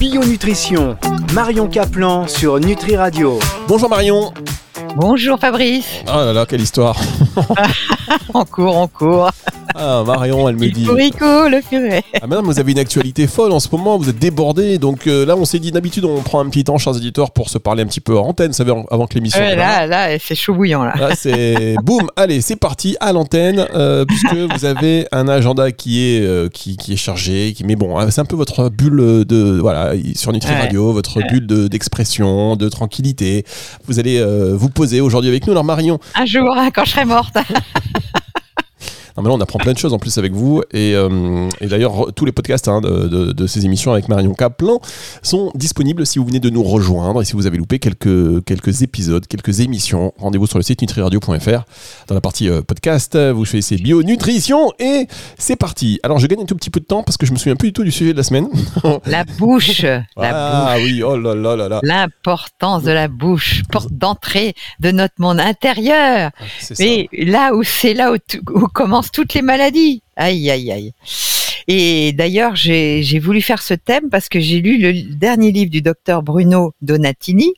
Bio-nutrition, Marion Caplan sur Nutri Radio. Bonjour Marion. Bonjour Fabrice. Oh là là, quelle histoire. on court, on court. Ah, Marion, elle me dit. Le furet. Ah, madame, vous avez une actualité folle en ce moment, vous êtes débordé. Donc euh, là, on s'est dit, d'habitude, on prend un petit temps, chers éditeurs, pour se parler un petit peu en antenne, vous savez, avant que l'émission. Ouais, là, là, c'est chaud bouillant, là. Là, c'est boum, allez, c'est parti à l'antenne, euh, puisque vous avez un agenda qui est, euh, qui, qui, est chargé. Qui, mais bon, c'est un peu votre bulle de. Voilà, sur Nutri Radio, votre bulle d'expression, de, tranquillité. Vous allez vous poser aujourd'hui avec nous. Alors, Marion. Un jour, hein, quand je serai morte. Non, mais là, on apprend plein de choses en plus avec vous. Et, euh, d'ailleurs, tous les podcasts hein, de, ces émissions avec Marion Kaplan sont disponibles si vous venez de nous rejoindre et si vous avez loupé quelques, quelques épisodes, quelques émissions. Rendez-vous sur le site nutriradio.fr. Dans la partie euh, podcast, vous choisissez bio-nutrition et c'est parti. Alors, je gagne un tout petit peu de temps parce que je me souviens plus du tout du sujet de la semaine. La bouche. ah oui, oh là là là là. L'importance de la bouche, porte d'entrée de notre monde intérieur. Mais là où c'est là où, où commence toutes les maladies. Aïe, aïe, aïe. Et d'ailleurs, j'ai voulu faire ce thème parce que j'ai lu le dernier livre du docteur Bruno Donatini.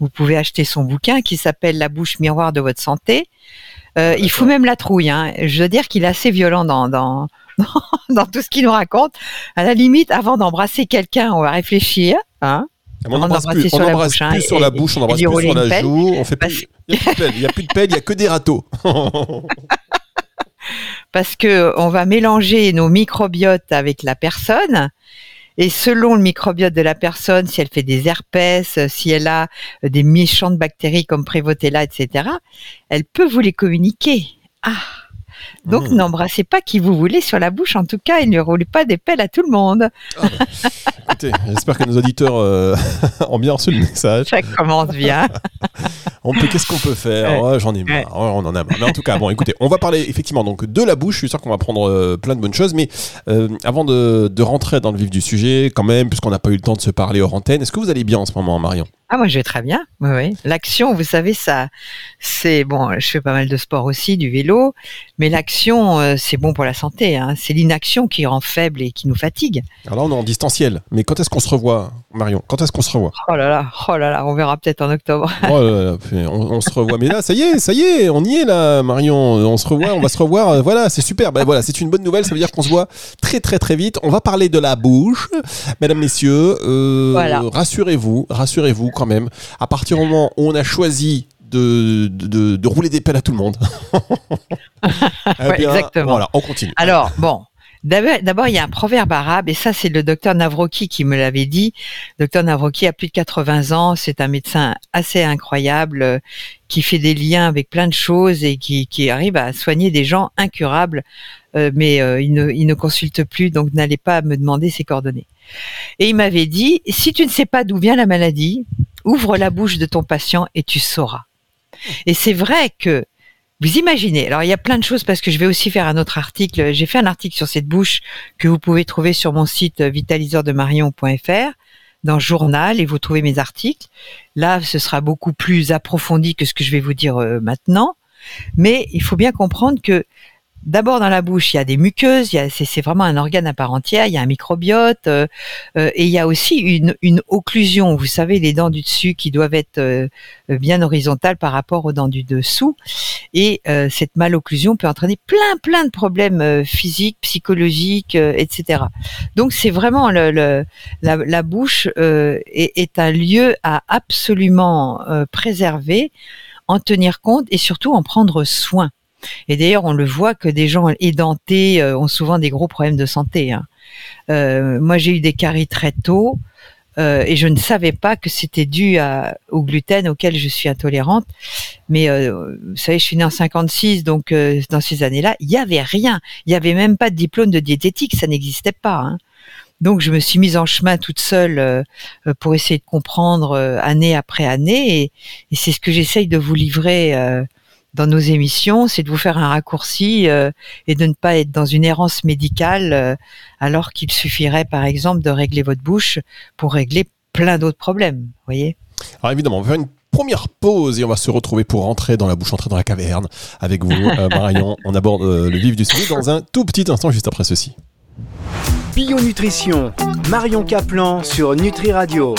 Vous pouvez acheter son bouquin qui s'appelle La bouche miroir de votre santé. Euh, il faut même la trouille. Hein. Je veux dire qu'il est assez violent dans, dans, dans tout ce qu'il nous raconte. À la limite, avant d'embrasser quelqu'un, on va réfléchir. Hein on n'embrasse plus, sur, la bouche, hein, sur la bouche, on n'embrasse plus sur la joue, on fait plus, il n'y a plus de pelle, il n'y a que des râteaux. parce que on va mélanger nos microbiotes avec la personne. Et selon le microbiote de la personne, si elle fait des herpès, si elle a des méchantes bactéries comme Prévotella, etc., elle peut vous les communiquer. Ah donc mmh. n'embrassez pas qui vous voulez sur la bouche, en tout cas, et ne roulez pas des pelles à tout le monde. Ah, écoutez, j'espère que nos auditeurs euh, ont bien reçu le message. Ça commence bien. on peut, qu'est-ce qu'on peut faire J'en ai marre, on en a marre. Mais en tout cas, bon, écoutez, on va parler effectivement donc de la bouche. Je suis sûr qu'on va prendre euh, plein de bonnes choses, mais euh, avant de, de, rentrer dans le vif du sujet, quand même, puisqu'on n'a pas eu le temps de se parler hors antenne, est-ce que vous allez bien en ce moment, Marion? Ah moi je vais très bien. Oui, oui. L'action, vous savez ça, c'est bon. Je fais pas mal de sport aussi, du vélo, mais l'action euh, c'est bon pour la santé. Hein. C'est l'inaction qui rend faible et qui nous fatigue. Alors là on est en distanciel. Mais quand est-ce qu'on se revoit, Marion? Quand est-ce qu'on se revoit? Oh là là, oh là là, on verra peut-être en octobre. oh là là, on, se revoit. Mais là ça y est, ça y est, on y est là, Marion. On se revoit, on va se revoir. Euh, voilà, c'est super. Ben voilà, c'est une bonne nouvelle. Ça veut dire qu'on se voit très très très vite. On va parler de la bouche, mesdames messieurs. Euh, rassurez-vous, rassurez-vous quand même, à partir du moment où on a choisi de, de, rouler des pelles à tout le monde. Eh exactement. Voilà, on continue. Alors, bon. D'abord, il y a un proverbe arabe, et ça, c'est le docteur Navroki qui me l'avait dit. docteur Navroki a plus de 80 ans, c'est un médecin assez incroyable, euh, qui fait des liens avec plein de choses et qui, qui arrive à soigner des gens incurables, euh, mais euh, il, ne, il ne consulte plus, donc n'allez pas me demander ses coordonnées. Et il m'avait dit, si tu ne sais pas d'où vient la maladie, ouvre la bouche de ton patient et tu sauras. Et c'est vrai que vous imaginez, alors il y a plein de choses parce que je vais aussi faire un autre article. J'ai fait un article sur cette bouche que vous pouvez trouver sur mon site vitaliseurdemarion.fr dans journal et vous trouvez mes articles. Là, ce sera beaucoup plus approfondi que ce que je vais vous dire euh, maintenant. Mais il faut bien comprendre que D'abord dans la bouche, il y a des muqueuses, c'est vraiment un organe à part entière, il y a un microbiote euh, euh, et il y a aussi une, occlusion. Vous savez, les dents du dessus qui doivent être euh, bien horizontales par rapport aux dents du dessous. Et cette malocclusion peut entraîner plein plein de problèmes physiques, psychologiques, etc. Donc c'est vraiment la, bouche est, est, un lieu à absolument préserver, en tenir compte et surtout en prendre soin. Et d'ailleurs, on le voit que des gens édentés euh, ont souvent des gros problèmes de santé. Hein. Euh, moi, j'ai eu des caries très tôt. Euh, et je ne savais pas que c'était dû au gluten auquel je suis intolérante. Mais vous savez, je suis née en 56, donc dans ces années-là, il n'y avait rien. Il n'y avait même pas de diplôme de diététique, ça n'existait pas. Hein. Donc je me suis mise en chemin toute seule pour essayer de comprendre année après année, et, et c'est ce que j'essaye de vous livrer dans nos émissions, c'est de vous faire un raccourci euh, et de ne pas être dans une errance médicale, euh, alors qu'il suffirait, par exemple, de régler votre bouche pour régler plein d'autres problèmes. Voyez. Alors évidemment, on va faire une première pause et on va se retrouver pour rentrer dans la bouche, entrer dans la caverne avec vous, euh, Marion. On aborde le vif du sujet dans un tout petit instant juste après ceci. Bio-nutrition, Marion Caplan sur Nutri Radio.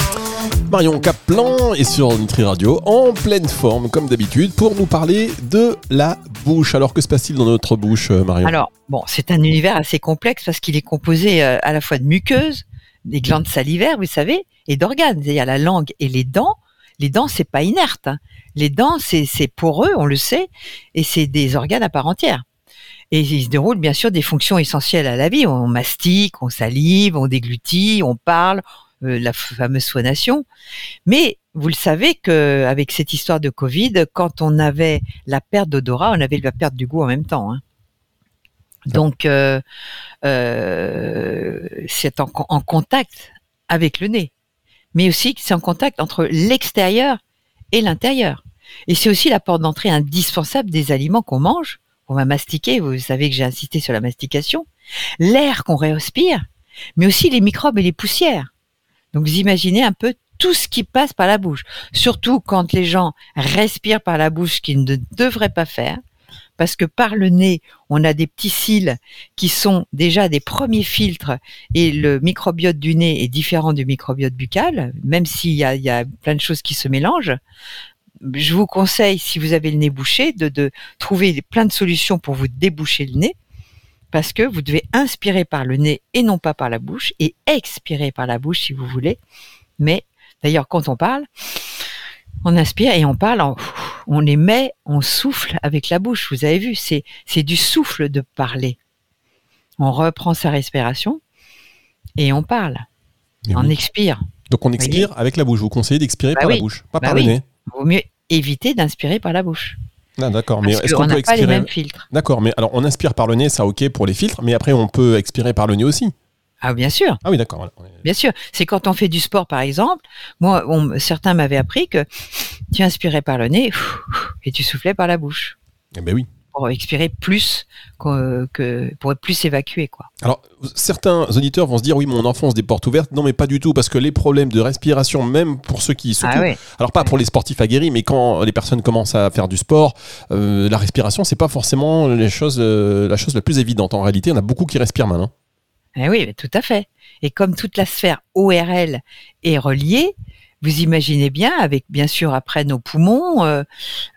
Marion Caplan est sur Nutri Radio en pleine forme comme d'habitude pour nous parler de la bouche. Alors que se passe-t-il dans notre bouche euh, Marion? Alors, bon, c'est un univers assez complexe parce qu'il est composé euh, à la fois de muqueuses, des glandes salivaires, vous savez, et d'organes. Il y a la langue et les dents. Les dents, c'est pas inerte. hein. Les dents, c'est poreux, on le sait, et c'est des organes à part entière. Et il se déroule bien sûr des fonctions essentielles à la vie. On mastique, on salive, on déglutit, on parle, la fameuse phonation. Mais vous le savez que avec cette histoire de Covid, quand on avait la perte d'odorat, on avait la perte du goût en même temps. hein. Donc, euh, euh, c'est en, en contact avec le nez, mais aussi c'est en contact entre l'extérieur et l'intérieur. Et c'est aussi la porte d'entrée indispensable des aliments qu'on mange, qu'on va mastiquer. Vous savez que j'ai insisté sur la mastication, l'air qu'on respire, mais aussi les microbes et les poussières. Donc, vous imaginez un peu tout ce qui passe par la bouche. Surtout quand les gens respirent par la bouche, qu'ils ne devraient pas faire. Parce que par le nez, on a des petits cils qui sont déjà des premiers filtres et le microbiote du nez est différent du microbiote buccal, même s'il y a, il y a plein de choses qui se mélangent. Je vous conseille, si vous avez le nez bouché, de, de trouver plein de solutions pour vous déboucher le nez parce que vous devez inspirer par le nez et non pas par la bouche et expirer par la bouche si vous voulez. Mais d'ailleurs, quand on parle, on inspire et on parle, en- on émet, on souffle avec la bouche. Vous avez vu, c'est c'est du souffle de parler. On reprend sa respiration et on parle. On oui. expire. Donc on expire avec la bouche. Vous conseillez d'expirer Bah par la bouche, pas Bah par oui. le nez. Vaut mieux éviter d'inspirer par la bouche. Ah, d'accord. Mais est-ce qu'on peut pas les expirer mêmes filtres. D'accord. Mais alors on inspire par le nez, ça ok pour les filtres, mais après on peut expirer par le nez aussi. Ah bien sûr. Ah oui, d'accord. Bien sûr, c'est quand on fait du sport, par exemple. Moi, on- certains m'avaient appris que tu inspirais par le nez et tu soufflais par la bouche Eh ben oui. Pour expirer plus que, que- pour plus évacuer, quoi. Alors, certains auditeurs vont se dire oui, mon enfance des portes ouvertes. Non, mais pas du tout, parce que les problèmes de respiration, même pour ceux qui surtout, Ah ouais. alors pas pour les sportifs aguerris, mais quand les personnes commencent à faire du sport, euh, la respiration, c'est pas forcément les choses, euh, la chose la plus évidente. En réalité, on a beaucoup qui respirent mal. hein. Eh oui, tout à fait. Et comme toute la sphère ORL est reliée, vous imaginez bien, avec bien sûr après nos poumons, euh,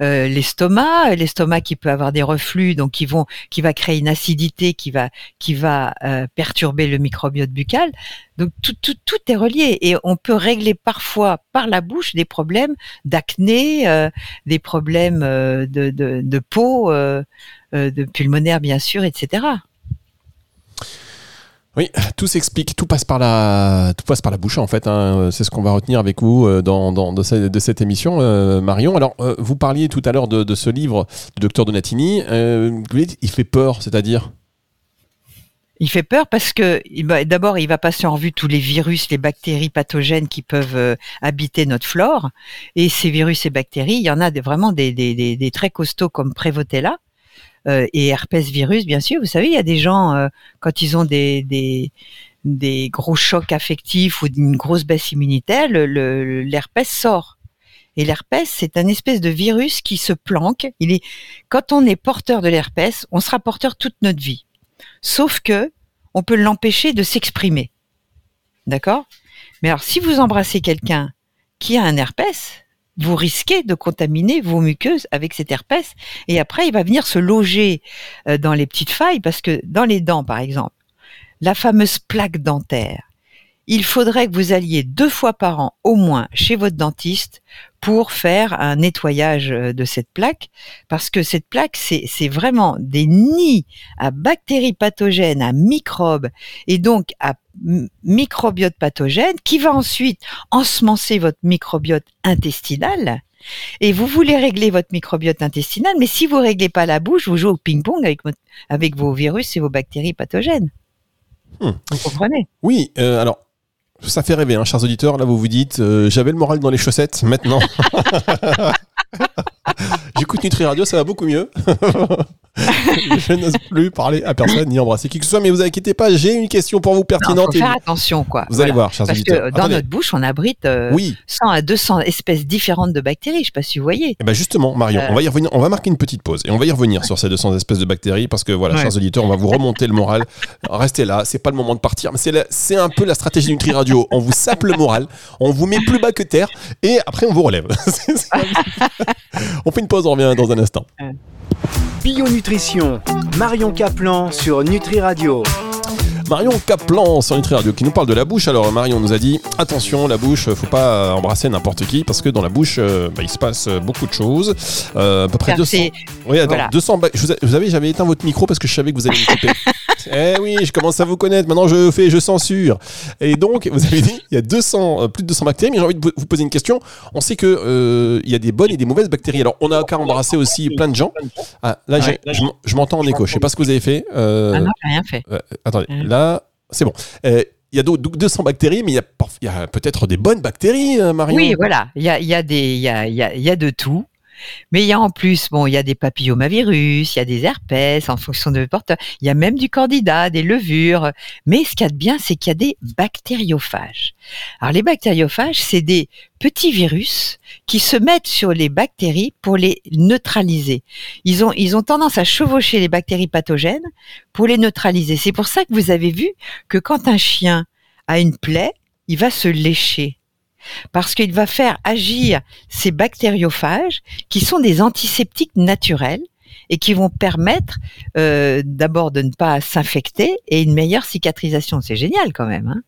euh, l'estomac, l'estomac qui peut avoir des reflux, donc qui vont, qui va créer une acidité, qui va, qui va euh, perturber le microbiote buccal. Donc tout, tout, tout est relié et on peut régler parfois par la bouche des problèmes d'acné, euh, des problèmes euh, de, de, peau, de pulmonaire bien sûr, etc. Oui, tout s'explique, tout passe par la, tout passe par la bouche en fait. hein. C'est ce qu'on va retenir avec vous euh, dans, dans- de, ce- de cette émission, euh, Marion. Alors, euh, vous parliez tout à l'heure de, ce livre du docteur Donatini. Euh, il fait peur, c'est-à-dire? Il fait peur parce que d'abord, il va passer en revue tous les virus, les bactéries pathogènes qui peuvent habiter notre flore. Et ces virus et bactéries, il y en a vraiment des, des, des, très costauds comme Prévotella et herpès virus, bien sûr. Vous savez, il y a des gens, euh, quand ils ont des, des, gros chocs affectifs ou une grosse baisse immunitaire, l'herpès sort. Et l'herpès, c'est un espèce de virus qui se planque. Il est, quand on est porteur de l'herpès, on sera porteur toute notre vie. Sauf que on peut l'empêcher de s'exprimer. D'accord? Mais alors, si vous embrassez quelqu'un qui a un herpès, vous risquez de contaminer vos muqueuses avec cet herpès. Et après, il va venir se loger euh, dans les petites failles parce que dans les dents, par exemple, la fameuse plaque dentaire, il faudrait que vous alliez deux fois par an au moins chez votre dentiste pour faire un nettoyage euh, de cette plaque parce que cette plaque, c'est vraiment des nids à bactéries pathogènes, à microbes et donc à microbiote pathogène qui va ensuite ensemencer votre microbiote intestinal. Et vous voulez régler votre microbiote intestinal, mais si vous réglez pas la bouche, vous jouez au ping-pong avec, avec vos virus et vos bactéries pathogènes. Hmm. Vous comprenez? Oui, euh, alors, ça fait rêver, hein, chers auditeurs. Là, vous vous dites, euh, j'avais le moral dans les chaussettes, maintenant. J'écoute Nutri Radio, ça va beaucoup mieux. je n'ose plus parler à personne ni embrasser qui que ce soit, mais vous inquiétez pas, j'ai une question pour vous Non, pertinente. faut et faire attention, quoi. vous allez voir, chers Parce auditeurs. que dans Attendez. notre bouche, on abrite euh, Oui, 100 à 200 espèces différentes de bactéries. Je sais pas si vous voyez. Eh ben justement, Marion, Euh. on va y revenir. On va marquer une petite pause et on va y revenir sur ces 200 espèces de bactéries parce que voilà, Ouais. chers auditeurs, on va vous remonter le moral. Restez là, c'est pas le moment de partir, mais c'est la- c'est un peu la stratégie Nutri Radio. On vous sape le moral, on vous met plus bas que terre et après on vous relève. On fait une pause, on revient dans un instant. Bio Nutrition, Marion Caplan sur Nutri Radio. Marion Caplan sur Nutri Radio qui nous parle de la bouche. Alors Marion nous a dit attention la bouche, faut pas embrasser n'importe qui parce que dans la bouche euh, bah, il se passe beaucoup de choses. Euh, à peu près Car 200. c'est- Oui, attends, Voilà. 200 ba- je vous, a- vous savez, j'avais éteint votre micro parce que je savais que vous alliez me couper. eh oui, je commence à vous connaître. Maintenant, je fais, je censure. Et donc, vous avez dit, il y a 200, euh, plus de 200 bactéries. Mais j'ai envie de vous- poser une question. On sait que euh, il y a des bonnes et des mauvaises bactéries. Alors, on a qu'à embrasser aussi plein de gens. Ah, là, je m'en- je m'entends en écho. Je sais pas ce que vous avez fait. Euh, Ah non, j'ai rien fait. euh, attendez, Mm. là, c'est bon. Il y a d'autres- 200 bactéries, mais il y a, peut-être des bonnes bactéries, Marion. Oui, voilà. Il y a, il y a des, il y a, il y a, il y a de tout. Mais il y a en plus, bon, il y a des papillomavirus, il y a des herpès en fonction de porteur. Il y a même du candida, des levures. Mais ce qu'il y a de bien, c'est qu'il y a des bactériophages. Alors les bactériophages, c'est des petits virus qui se mettent sur les bactéries pour les neutraliser. Ils ont, ils ont tendance à chevaucher les bactéries pathogènes pour les neutraliser. C'est pour ça que vous avez vu que quand un chien a une plaie, il va se lécher parce qu'il va faire agir ces bactériophages qui sont des antiseptiques naturels et qui vont permettre euh, d'abord de ne pas s'infecter et une meilleure cicatrisation. C'est génial quand même. Hein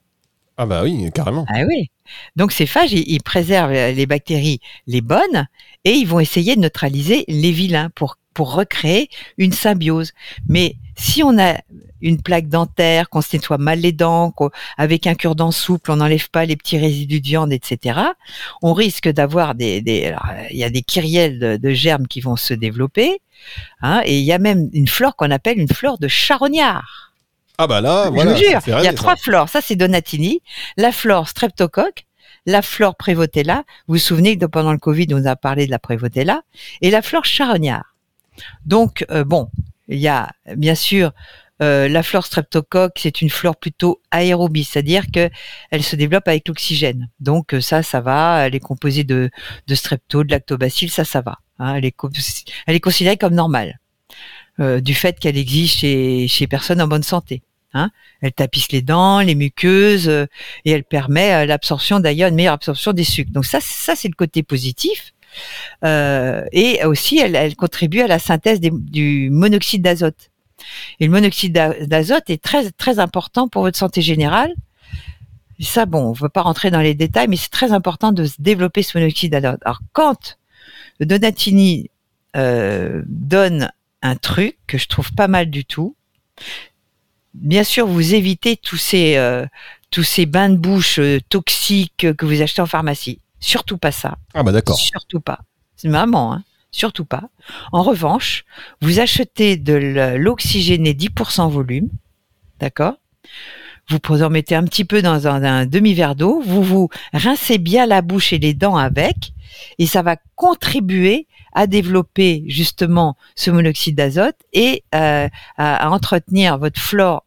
Ah bah oui, carrément. ah oui. Donc ces phages, ils, ils préservent les bactéries les bonnes et ils vont essayer de neutraliser les vilains pour pour recréer une symbiose. Mais si on a une plaque dentaire, qu'on se nettoie mal les dents, qu'on- avec un cure-dent souple, on n'enlève pas les petits résidus de viande, etc., on risque d'avoir des, il y a des kyrielles de, de germes qui vont se développer, hein, et il y a même une flore qu'on appelle une flore de charognard. Ah bah là, Je voilà. vous jure, il y a ça. trois flores. Ça, c'est Donatini. La flore streptocoque, la flore prévotella. Vous vous souvenez que pendant le Covid, on a parlé de la prévotella. Et la flore charognard. Donc, euh, bon, il y a bien sûr euh, la flore streptocoque, c'est une flore plutôt aérobie, c'est-à-dire que elle se développe avec l'oxygène. Donc euh, ça, ça va. Elle est composée de, strepto, de lactobacilles, ça, ça va. hein. elle, est, considérée comme normale euh, du fait qu'elle existe chez, chez personnes en bonne santé. Hein. Elle tapisse les dents, les muqueuses, euh, et elle permet l'absorption d'ailleurs une meilleure absorption des sucres. Donc ça, ça c'est le côté positif. Et aussi, elle, contribue à la synthèse du monoxyde d'azote. Et le monoxyde d'a- d'azote est très très important pour votre santé générale. Et ça, bon, on ne veut pas rentrer dans les détails, mais c'est très important de se développer ce monoxyde d'azote. Alors, quand le Donatini euh, donne un truc que je trouve pas mal du tout, bien sûr, vous évitez tous ces euh, tous ces bains de bouche euh, toxiques que vous achetez en pharmacie. Surtout pas ça. Ah bah d'accord. Surtout pas. C'est vraiment, hein. Surtout pas. En revanche, vous achetez de l'oxygéné 10% volume, d'accord? Vous en mettez un petit peu dans un, un demi-verre d'eau, vous vous rincez bien la bouche et les dents avec, et ça va contribuer à développer justement ce monoxyde d'azote et euh, à, à entretenir votre flore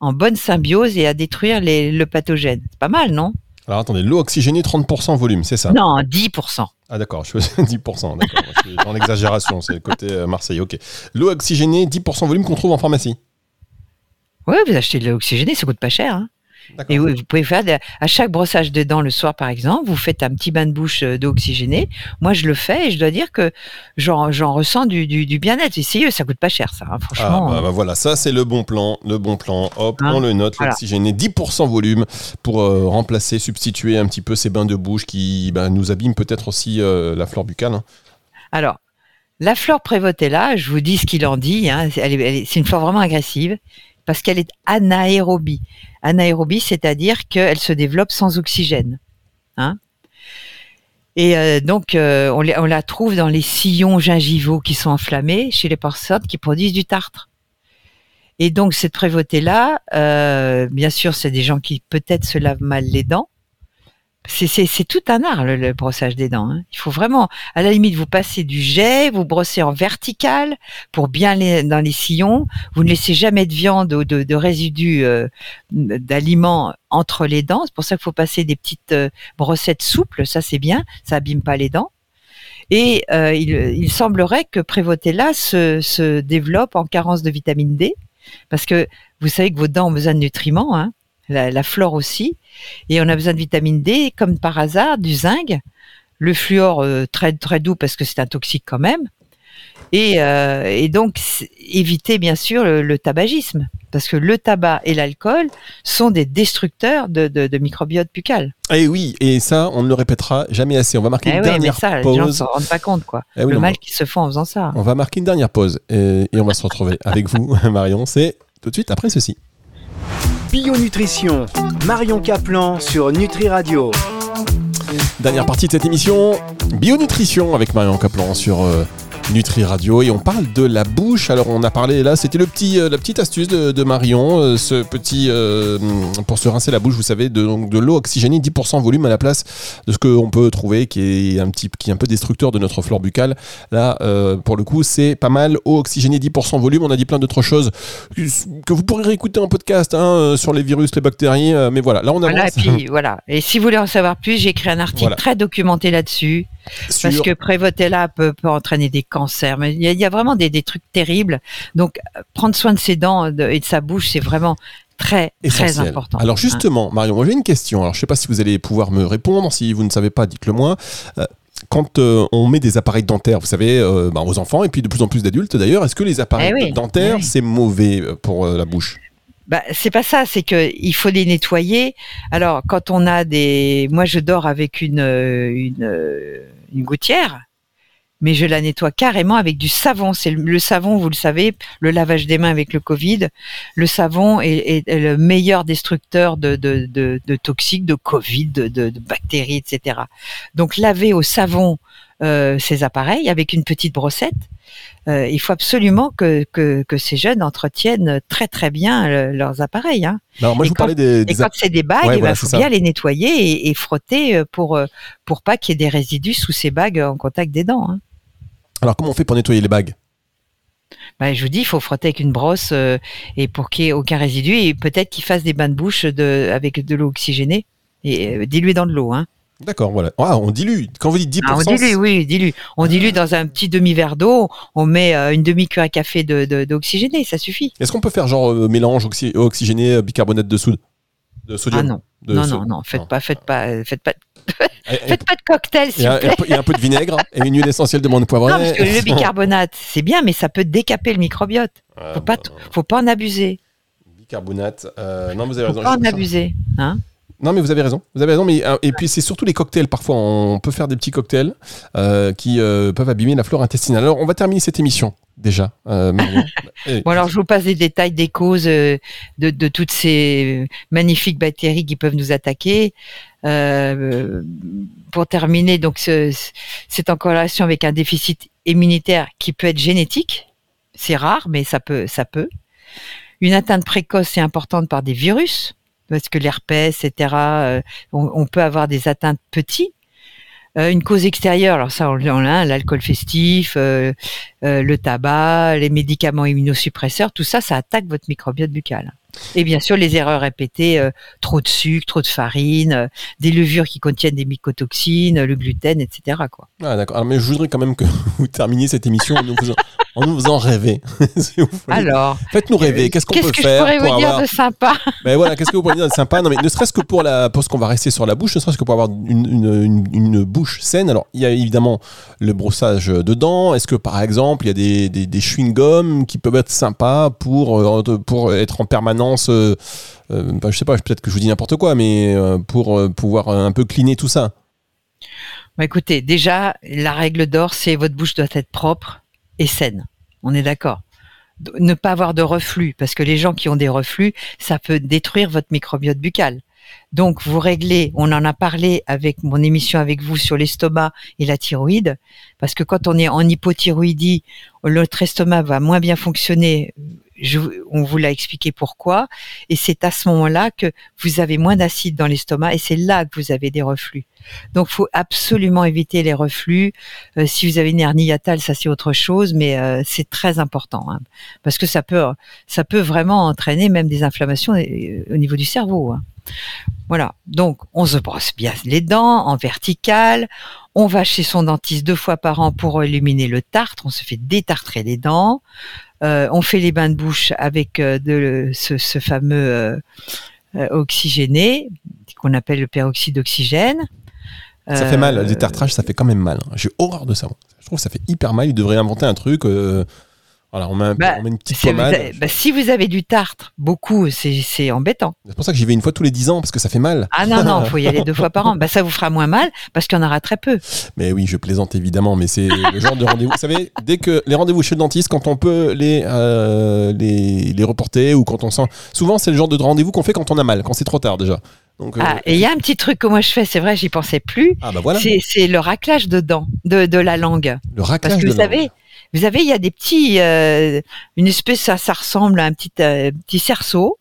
en bonne symbiose et à détruire les, le pathogène. C'est pas mal, non? Alors attendez, l'eau oxygénée 30% volume, c'est ça? Non, 10%. Ah d'accord, je faisais 10%, d'accord. En exagération, c'est le côté euh, Marseille, ok. L'eau oxygénée 10% volume qu'on trouve en pharmacie? Oui, vous achetez de l'oxygéné, ça coûte pas cher. Hein. Et oui, vous pouvez faire de- à chaque brossage de dents le soir, par exemple, vous faites un petit bain de bouche euh, d'eau oxygénée. Moi, je le fais et je dois dire que j'en ressens du, du, du bien-être. Sérieux, ça coûte pas cher, ça. hein, Ah franchement. bah, bah, voilà, ça c'est le bon plan, le bon plan. Hop, Hein on le note, Voilà. l'oxygéné 10% volume pour euh, remplacer, substituer un petit peu ces bains de bouche qui bah, nous abîment peut-être aussi euh, la flore buccale. hein. Alors, la flore Prévotella, je vous dis ce qu'il en dit. Hein, c'est une flore vraiment agressive parce qu'elle est anaérobie. Anaérobie, c'est-à-dire qu'elle se développe sans oxygène. Hein et euh, donc, euh, on, la trouve dans les sillons gingivaux qui sont enflammés chez les personnes qui produisent du tartre. Et donc, cette Prévotella, euh, bien sûr, c'est des gens qui peut-être se lavent mal les dents. C'est tout un art le, brossage des dents. Hein. Il faut vraiment, à la limite, vous passez du jet, vous brossez en vertical pour bien les dans les sillons. Vous ne laissez jamais de viande ou de, résidus euh, d'aliments entre les dents. C'est pour ça qu'il faut passer des petites euh, brossettes souples. Ça c'est bien, ça abîme pas les dents. Et euh, il, semblerait que Prévotella se, se développe en carence de vitamine D, parce que vous savez que vos dents ont besoin de nutriments. Hein la, flore aussi. Et on a besoin de vitamine D, comme par hasard, du zinc, le fluor euh, très très doux parce que c'est un toxique quand même. Et, euh, donc éviter bien sûr le, tabagisme parce que le tabac et l'alcool sont des destructeurs de, microbiote buccal. Et eh oui, et ça, on ne le répétera jamais assez. On va marquer eh une dernière ça, pause. Les gens ne s'en rendent pas compte, quoi. Eh le mal qu'ils se font en faisant ça. On va marquer une dernière pause et, et on va se retrouver avec vous, Marion. C'est tout de suite après ceci. Bio Nutrition, Marion Caplan sur Nutri Radio. Dernière partie de cette émission, Bio Nutrition avec Marion Caplan sur euh, Nutri Radio et on parle de la bouche. Alors on a parlé là, c'était le petit, euh, la petite astuce de, Marion, euh, ce petit euh, pour se rincer la bouche, vous savez, de, de l'eau oxygénée 10% volume à la place de ce qu'on peut trouver qui est un petit, qui est un peu destructeur de notre flore buccale. Là, pour le coup, c'est pas mal. Eau oxygénée 10% volume. On a dit plein d'autres choses que vous pourrez réécouter en podcast hein, sur les virus, les bactéries. mais voilà, là on a. Voilà, et puis voilà. Et si vous voulez en savoir plus, j'ai écrit un article très documenté là-dessus. Parce que Prévotella peut, peut entraîner des cancers. Mais il y, a, vraiment des, trucs terribles. Donc, prendre soin de ses dents et de sa bouche, c'est vraiment très, très important. Alors hein. justement, Marion, moi j'ai une question. Alors je ne sais pas si vous allez pouvoir me répondre. Si vous ne savez pas, dites-le moi. Euh, quand euh, on met des appareils dentaires, vous savez, euh, bah, aux enfants et puis de plus en plus d'adultes d'ailleurs, est-ce que les appareils eh dentaires, c'est mauvais pour la bouche? Bah, c'est pas ça, c'est que il faut les nettoyer. Alors, quand on a des, moi, je dors avec une une, une gouttière, mais je la nettoie carrément avec du savon. C'est le, savon, vous le savez, le lavage des mains avec le Covid. Le savon est, le meilleur destructeur de, de, de, de toxiques, de Covid, de, bactéries, etc. Donc laver au savon euh, ces appareils avec une petite brossette. Euh, il faut absolument que, que, que, ces jeunes entretiennent très très bien euh, leurs appareils. Hein. Alors moi, je vous parlais des, et quand c'est des bagues, il faut bien les nettoyer et, et frotter pour pour pas qu'il y ait des résidus sous ces bagues en contact des dents. Hein. Alors comment on fait pour nettoyer les bagues? Bah, je vous dis, il faut frotter avec une brosse euh, et pour qu'il n'y ait aucun résidu et peut-être qu'il fasse des bains de bouche de, avec de l'eau oxygénée et euh, diluée dans de l'eau. Hein. D'accord, voilà. Ah, on dilue. Quand vous dites 10%. Ah, on dilue, oui, dilue. On dilue dans un petit demi-verre d'eau. On met euh, une demi-cuillère à café d'oxygéné, de, ça suffit. Est-ce qu'on peut faire genre mélange oxygéné, bicarbonate de soude de sodium? Ah non. non, non, non, faites pas, faites pas, faites pas, Faites pas de cocktail, s'il vous plaît. Il y a un peu de vinaigre et une huile essentielle de menthe poivrée. Non, parce que le bicarbonate, c'est bien, mais ça peut décaper le microbiote. Faut pas, faut pas en abuser. Bicarbonate. Euh, non, vous avez raison. Faut pas en abuser, hein. Non, mais vous avez raison. Vous avez raison. Mais, euh, et puis, c'est surtout les cocktails. Parfois, on peut faire des petits cocktails euh, qui peuvent abîmer la flore intestinale. Alors, on va terminer cette émission déjà. bon, alors, je vous passe les détails des causes de, de, toutes ces magnifiques bactéries qui peuvent nous attaquer. Euh, pour terminer, donc c'est en corrélation avec un déficit immunitaire qui peut être génétique. C'est rare, mais ça peut. Une atteinte précoce est importante par des virus, parce que l'herpès, etc. Euh, on, peut avoir des atteintes petits. Euh, une cause extérieure, alors ça on l'a, l'alcool festif, le tabac, les médicaments immunosuppresseurs, tout ça, ça attaque votre microbiote buccal. Et bien sûr, les erreurs répétées, euh, trop de sucre, trop de farine, euh, des levures qui contiennent des mycotoxines, le gluten, etc. Quoi. Ah, d'accord. mais je voudrais quand même que vous terminiez cette émission en nous faisant, en nous faisant rêver. Alors, faites-nous rêver. Qu'est-ce qu'on peut que faire je pourrais vous dire de sympa? Mais ben voilà, qu'est-ce que vous pourriez dire de sympa? Non, mais ne serait-ce que pour la, pour ce qu'on va rester sur la bouche, ne serait-ce que pour avoir une, une, une, bouche saine. Alors, il y a évidemment le brossage de dents. Est-ce que par exemple, il y a des, chewing-gums qui peuvent être sympas pour, euh, pour être en permanence euh, bah, je sais pas, peut-être que je vous dis n'importe quoi, mais euh, pour pouvoir un peu cleaner tout ça bah, Écoutez, déjà, la règle d'or, c'est votre bouche doit être propre et saine. On est d'accord ne pas avoir de reflux, parce que les gens qui ont des reflux, ça peut détruire votre microbiote buccal. Donc, vous réglez, on en a parlé avec mon émission avec vous sur l'estomac et la thyroïde, parce que quand on est en hypothyroïdie, notre estomac va moins bien fonctionner je, on vous l'a expliqué pourquoi. Et c'est à ce moment-là que vous avez moins d'acide dans l'estomac et c'est là que vous avez des reflux. Donc, faut absolument éviter les reflux. Euh, si vous avez une hernie hiatale, ça c'est autre chose, mais euh, c'est très important hein, parce que ça peut, ça peut vraiment entraîner même des inflammations euh, au niveau du cerveau. Hein. Voilà. Donc, on se brosse bien les dents en vertical. On va chez son dentiste deux fois par an pour éliminer le tartre. On se fait détartrer les dents. Euh, on fait les bains de bouche avec euh, de, ce, ce fameux euh, oxygéné qu'on appelle le peroxyde d'oxygène. Ça fait mal, le détartrage, ça fait quand même mal. hein. J'ai horreur de ça. Je trouve que ça fait hyper mal. Il devrait inventer un truc. euh, Voilà, on met, un- Bah, on met une petite Si vous, avez, bah, si vous avez du tartre, beaucoup, c'est embêtant. C'est pour ça que j'y vais une fois tous les 10 ans parce que ça fait mal. Ah non, non, faut y aller deux fois par an. Bah, ça vous fera moins mal parce qu'il y en aura très peu. Mais oui, je plaisante évidemment, mais c'est le genre de rendez-vous. Vous savez, dès que les rendez-vous chez le dentiste, quand on peut les, euh, les, les reporter ou quand on sent. Souvent, c'est le genre de rendez-vous qu'on fait quand on a mal, quand c'est trop tard déjà. Donc, euh, Ah, et il y a un petit truc que moi je fais, c'est vrai, j'y pensais plus. ah, bah voilà, C'est c'est le raclage de dents, de, de la langue. le raclage Parce que de vous langue. savez, vous savez, il y a des petits, euh, une espèce, ça, ça ressemble à un petit, euh, petit cerceau.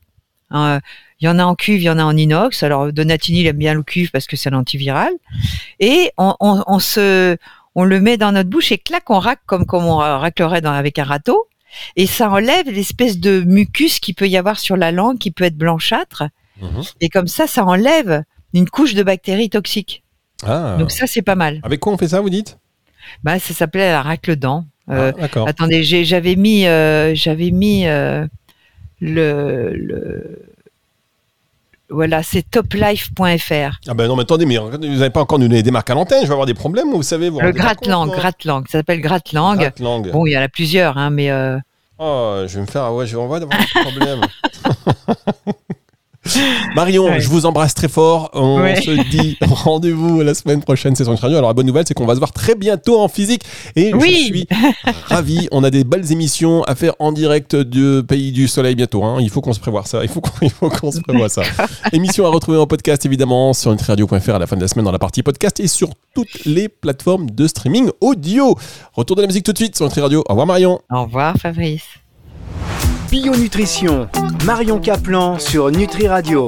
Euh, Il y en a en cuve, il y en a en inox. Alors Donatini il aime bien le cuve parce que c'est l'antiviral. Et on, on, on se, on le met dans notre bouche et clac, on racle comme comme on raclerait dans, avec un râteau. Et ça enlève l'espèce de mucus qui peut y avoir sur la langue, qui peut être blanchâtre. Mhm. Et comme ça, ça enlève une couche de bactéries toxiques. Ah. Donc ça, c'est pas mal. Avec quoi on fait ça, vous dites? Bah, ça s'appelait la racle-dent. Euh, Ah, D'accord. Attendez, j'avais mis, euh, j'avais mis euh, le, le, voilà, c'est toplife.fr. Ah ben non, mais attendez, mais vous n'avez pas encore donné des marques à l'antenne, je vais avoir des problèmes, vous savez. Vous Le gratte-langue, gratte-langue, ça s'appelle gratte-langue. Gratte-langue. Bon, il y en a plusieurs, hein, mais euh, Oh, je vais me faire. Ouais, je vais avoir des problèmes. Marion, Ouais. je vous embrasse très fort. On Ouais. se dit rendez-vous la semaine prochaine, c'est sur Radio. Alors, la bonne nouvelle, c'est qu'on va se voir très bientôt en physique. Et Oui. je suis ravi. On a des belles émissions à faire en direct du Pays du Soleil bientôt. hein. Il faut qu'on se prévoie ça. Il faut qu'on il faut qu'on se prévoie ça. Émission à retrouver en podcast, évidemment, sur nutriradio.fr à la fin de la semaine dans la partie podcast et sur toutes les plateformes de streaming audio. Retour de la musique tout de suite sur Nutri Radio. Au revoir, Marion. au revoir Fabrice. Bio Nutrition, Marion Caplan sur Nutri Radio.